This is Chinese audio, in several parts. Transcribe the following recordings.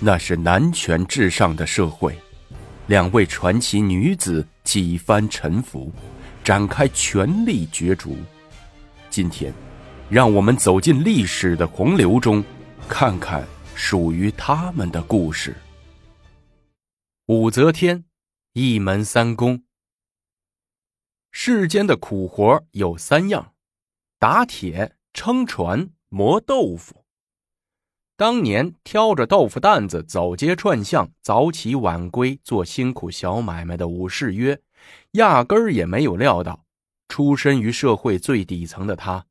那是男权至上的社会，两位传奇女子几番沉浮，展开权力角逐。今天，让我们走进历史的洪流中，看看属于他们的故事。武则天，一门三公。世间的苦活有三样：打铁、撑船、磨豆腐。当年挑着豆腐担子走街串巷、早起晚归做辛苦小买卖的武士约，压根儿也没有料到，出身于社会最底层的他，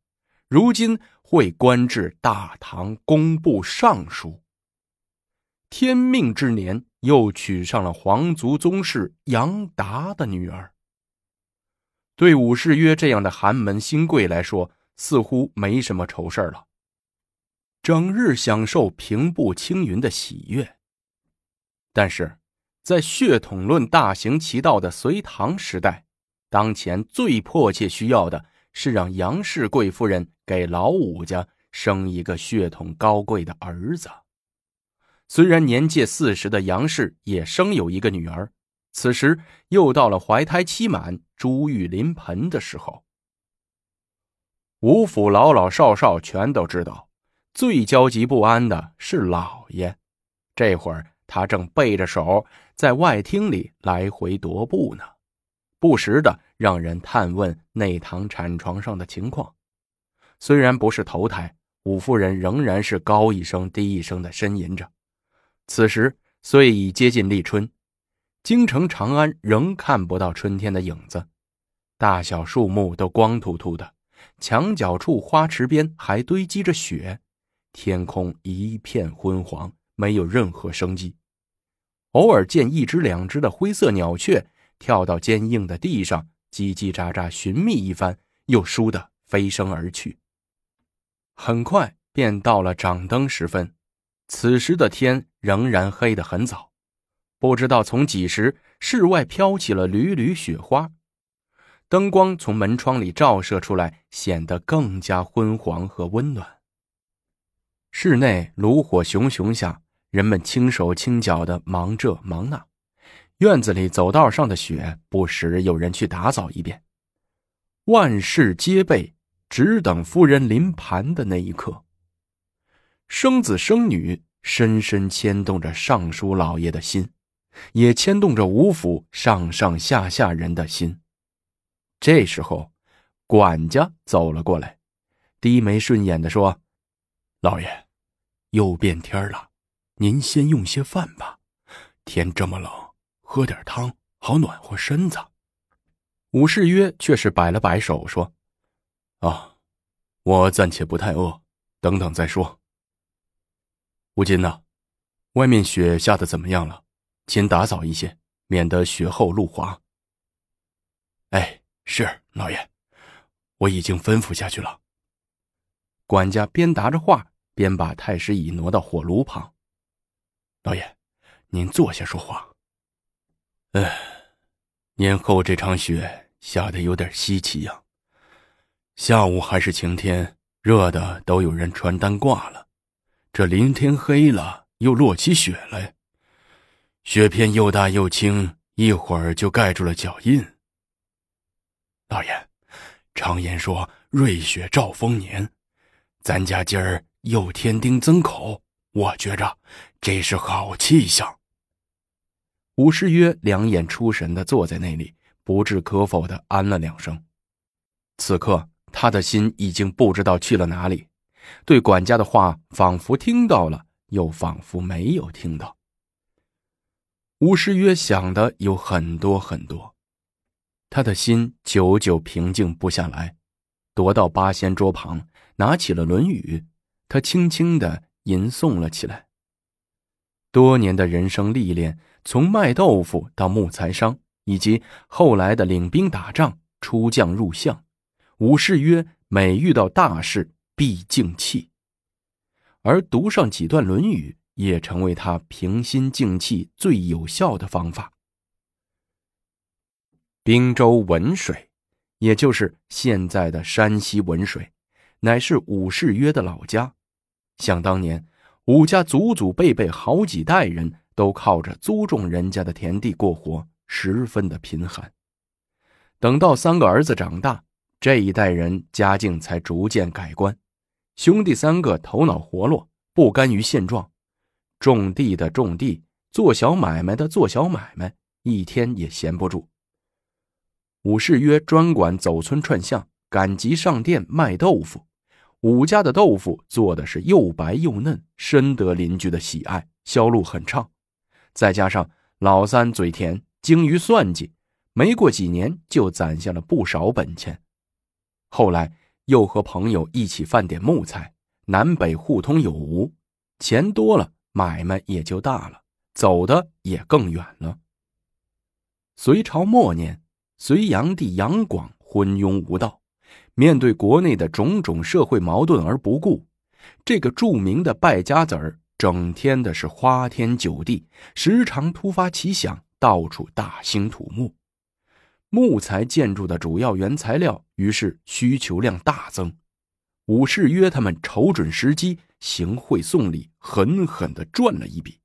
如今会官至大唐工部尚书。天命之年，又娶上了皇族宗室杨达的女儿。对武士约这样的寒门新贵来说，似乎没什么愁事了。整日享受平步青云的喜悦，但是，在血统论大行其道的隋唐时代，当前最迫切需要的是让杨氏贵夫人给老武家生一个血统高贵的儿子。虽然年届四十的杨氏也生有一个女儿，此时又到了怀胎期满、珠玉临盆的时候。吴府老老少少全都知道。最焦急不安的是老爷，这会儿他正背着手在外厅里来回踱步呢，不时的让人探问内堂产床上的情况。虽然不是头胎，五夫人仍然是高一声低一声的呻吟着。此时虽已接近立春，京城长安仍看不到春天的影子，大小树木都光秃秃的，墙角处花池边还堆积着雪。天空一片昏黄，没有任何生机。偶尔见一只两只的灰色鸟雀跳到坚硬的地上，叽叽喳喳寻觅一番，又倏地飞升而去。很快便到了掌灯时分，此时的天仍然黑得很早。不知道从几时，室外飘起了缕缕雪花，灯光从门窗里照射出来，显得更加昏黄和温暖。室内炉火熊熊下，人们轻手轻脚的忙这忙那。院子里走道上的雪，不时有人去打扫一遍。万事皆备，只等夫人临盘的那一刻。生子生女，深深牵动着尚书老爷的心，也牵动着吴府上上下下人的心。这时候，管家走了过来，低眉顺眼的说：“老爷。”又变天了，您先用些饭吧。天这么冷，喝点汤好暖和身子。武士约却是摆了摆手说：“啊，我暂且不太饿，等等再说。”吴金呐，外面雪下的怎么样了？请打扫一些，免得雪后路滑。哎，是老爷，我已经吩咐下去了。管家边答着话。便把太师椅挪到火炉旁。老爷，您坐下说话。哎，年后这场雪下的有点稀奇呀。下午还是晴天，热的都有人穿单挂了。这临天黑了，又落起雪来，雪片又大又轻，一会儿就盖住了脚印。老爷，常言说瑞雪兆丰年，咱家今儿。又添丁增口，我觉着这是好气象。武士约两眼出神的坐在那里，不置可否的安了两声。此刻他的心已经不知道去了哪里，对管家的话仿佛听到了，又仿佛没有听到。武士约想的有很多很多，他的心久久平静不下来，踱到八仙桌旁，拿起了《论语》。他轻轻的吟诵了起来。多年的人生历练，从卖豆腐到木材商，以及后来的领兵打仗、出将入相，武士曰：“每遇到大事必静气。”而读上几段《论语》，也成为他平心静气最有效的方法。滨州文水，也就是现在的山西文水，乃是武士约的老家。想当年，武家祖祖辈辈好几代人都靠着租种人家的田地过活，十分的贫寒。等到三个儿子长大，这一代人家境才逐渐改观。兄弟三个头脑活络，不甘于现状，种地的种地，做小买卖的做小买卖，一天也闲不住。武士约专管走村串巷，赶集上店卖豆腐。武家的豆腐做的是又白又嫩，深得邻居的喜爱，销路很畅。再加上老三嘴甜，精于算计，没过几年就攒下了不少本钱。后来又和朋友一起贩点木材，南北互通有无，钱多了，买卖也就大了，走的也更远了。隋朝末年，隋炀帝杨广昏庸无道。面对国内的种种社会矛盾而不顾，这个著名的败家子儿整天的是花天酒地，时常突发奇想，到处大兴土木。木材建筑的主要原材料，于是需求量大增。武士约他们瞅准时机，行贿送礼，狠狠的赚了一笔，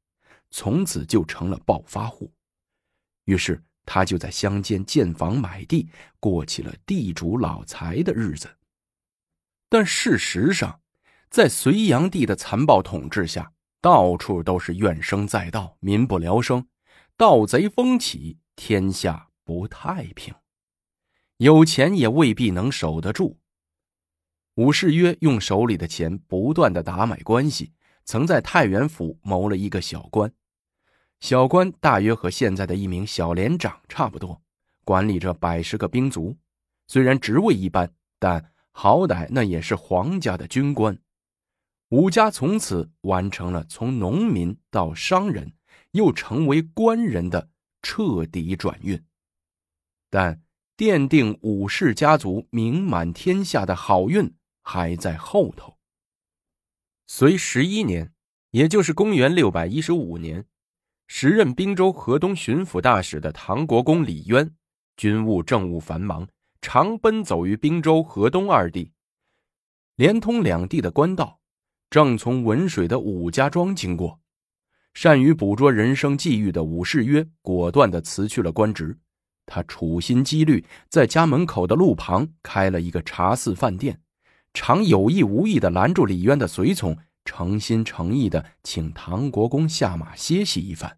从此就成了暴发户。于是。他就在乡间建房买地，过起了地主老财的日子。但事实上，在隋炀帝的残暴统治下，到处都是怨声载道，民不聊生，盗贼风起，天下不太平。有钱也未必能守得住。武士约用手里的钱不断的打买关系，曾在太原府谋了一个小官。小官大约和现在的一名小连长差不多，管理着百十个兵卒。虽然职位一般，但好歹那也是皇家的军官。武家从此完成了从农民到商人，又成为官人的彻底转运。但奠定武氏家族名满天下的好运还在后头。隋十一年，也就是公元六百一十五年。时任滨州河东巡抚大使的唐国公李渊，军务政务繁忙，常奔走于滨州、河东二地，连通两地的官道。正从文水的武家庄经过，善于捕捉人生际遇的武士约果断地辞去了官职。他处心积虑，在家门口的路旁开了一个茶肆饭店，常有意无意地拦住李渊的随从。诚心诚意的请唐国公下马歇息一番。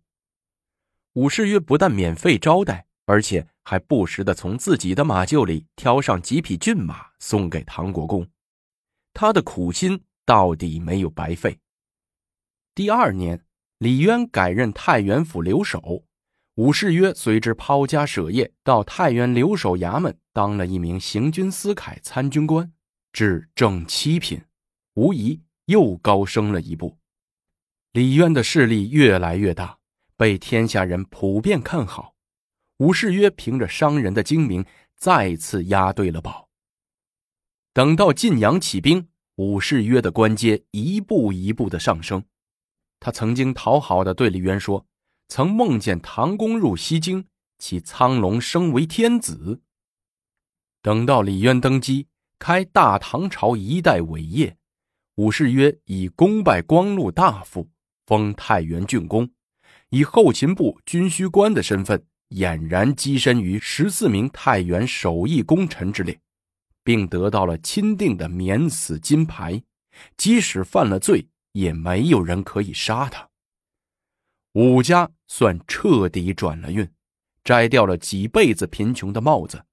武士约不但免费招待，而且还不时的从自己的马厩里挑上几匹骏马送给唐国公。他的苦心到底没有白费。第二年，李渊改任太原府留守，武士约随之抛家舍业，到太原留守衙门当了一名行军司凯参军官，至正七品，无疑。又高升了一步，李渊的势力越来越大，被天下人普遍看好。武士约凭着商人的精明，再次押对了宝。等到晋阳起兵，武士约的官阶一步一步的上升。他曾经讨好的对李渊说：“曾梦见唐公入西京，其苍龙升为天子。”等到李渊登基，开大唐朝一代伟业。武士约以功拜光禄大夫，封太原郡公，以后勤部军需官的身份，俨然跻身于十四名太原首义功臣之列，并得到了钦定的免死金牌。即使犯了罪，也没有人可以杀他。武家算彻底转了运，摘掉了几辈子贫穷的帽子。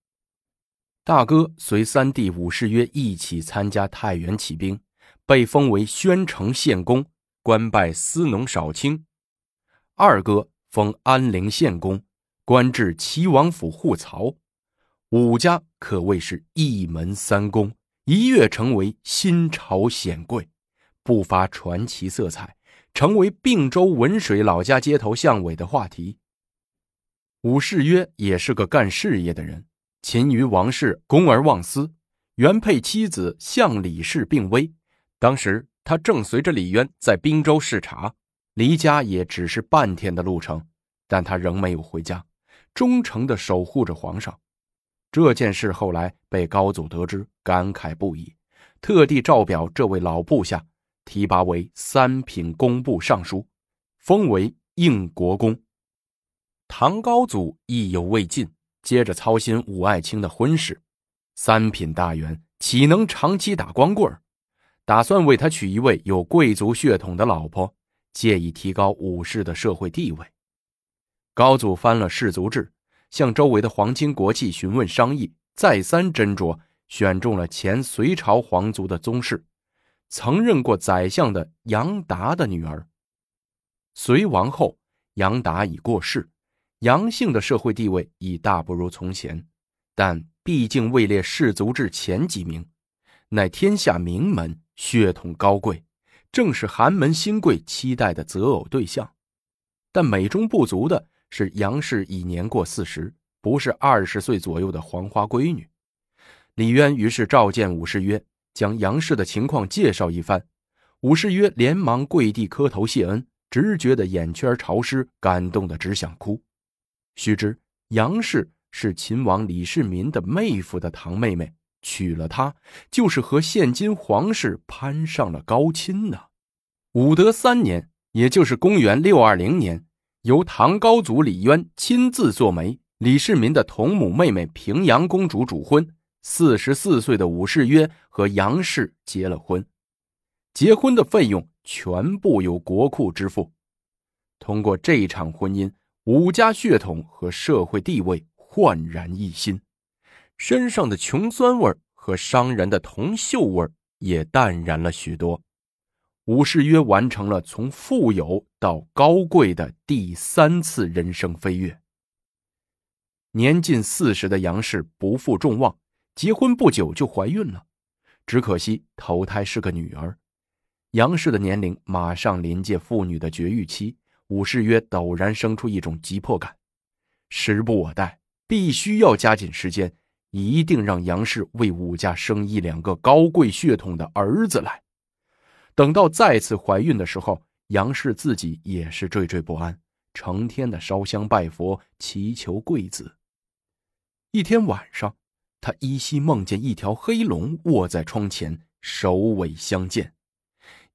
大哥随三弟武士约一起参加太原起兵。被封为宣城县公，官拜司农少卿；二哥封安陵县公，官至齐王府护曹。武家可谓是一门三公，一跃成为新朝显贵，不乏传奇色彩，成为并州文水老家街头巷尾的话题。武士约也是个干事业的人，勤于王室，公而忘私，原配妻子向李氏病危。当时他正随着李渊在滨州视察，离家也只是半天的路程，但他仍没有回家，忠诚的守护着皇上。这件事后来被高祖得知，感慨不已，特地诏表这位老部下，提拔为三品工部尚书，封为应国公。唐高祖意犹未尽，接着操心武爱卿的婚事。三品大员岂能长期打光棍儿？打算为他娶一位有贵族血统的老婆，借以提高武士的社会地位。高祖翻了氏族志，向周围的皇亲国戚询问商议，再三斟酌，选中了前隋朝皇族的宗室，曾任过宰相的杨达的女儿。隋亡后，杨达已过世。杨姓的社会地位已大不如从前，但毕竟位列氏族志前几名，乃天下名门，血统高贵，正是寒门新贵期待的择偶对象。但美中不足的是，杨氏已年过四十，不是二十岁左右的黄花闺女。李渊于是召见武士曰：“将杨氏的情况介绍一番。”武士曰：“连忙跪地磕头谢恩，直觉得眼圈潮湿，感动的只想哭。”须知杨氏是秦王李世民的妹夫的堂妹妹，娶了她就是和现今皇室攀上了高亲呢。武德三年，也就是公元六二零年，由唐高祖李渊亲自做媒，李世民的同母妹妹平阳公主主婚。四十四岁的武士约和杨氏结了婚，结婚的费用全部由国库支付。通过这场婚姻。武家血统和社会地位焕然一新，身上的穷酸味和商人的铜锈味也淡然了许多。武士约完成了从富有到高贵的第三次人生飞跃。年近四十的杨氏不负众望，结婚不久就怀孕了，只可惜头胎是个女儿。杨氏的年龄马上临界妇女的绝育期。武士约陡然生出一种急迫感，时不我待，必须要加紧时间，一定让杨氏为武家生一两个高贵血统的儿子来。等到再次怀孕的时候，杨氏自己也是惴惴不安，成天的烧香拜佛，祈求贵子。一天晚上，他依稀梦见一条黑龙卧在窗前，首尾相见，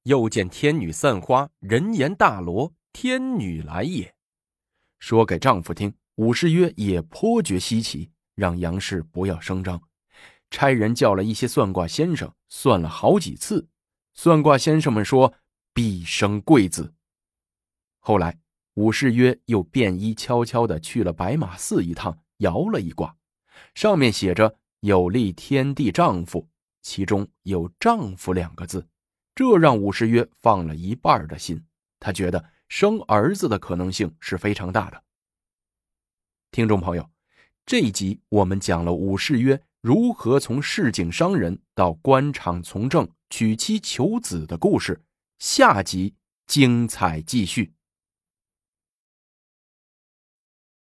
又见天女散花，人言大罗。天女来也，说给丈夫听。武士曰也颇觉稀奇，让杨氏不要声张，差人叫了一些算卦先生算了好几次。算卦先生们说必生贵子。后来武士曰又便衣悄悄的去了白马寺一趟，摇了一卦，上面写着有利天地丈夫，其中有丈夫两个字，这让武士曰放了一半的心，他觉得。生儿子的可能性是非常大的。听众朋友，这一集我们讲了武士曰如何从市井商人到官场从政、娶妻求子的故事，下集精彩继续。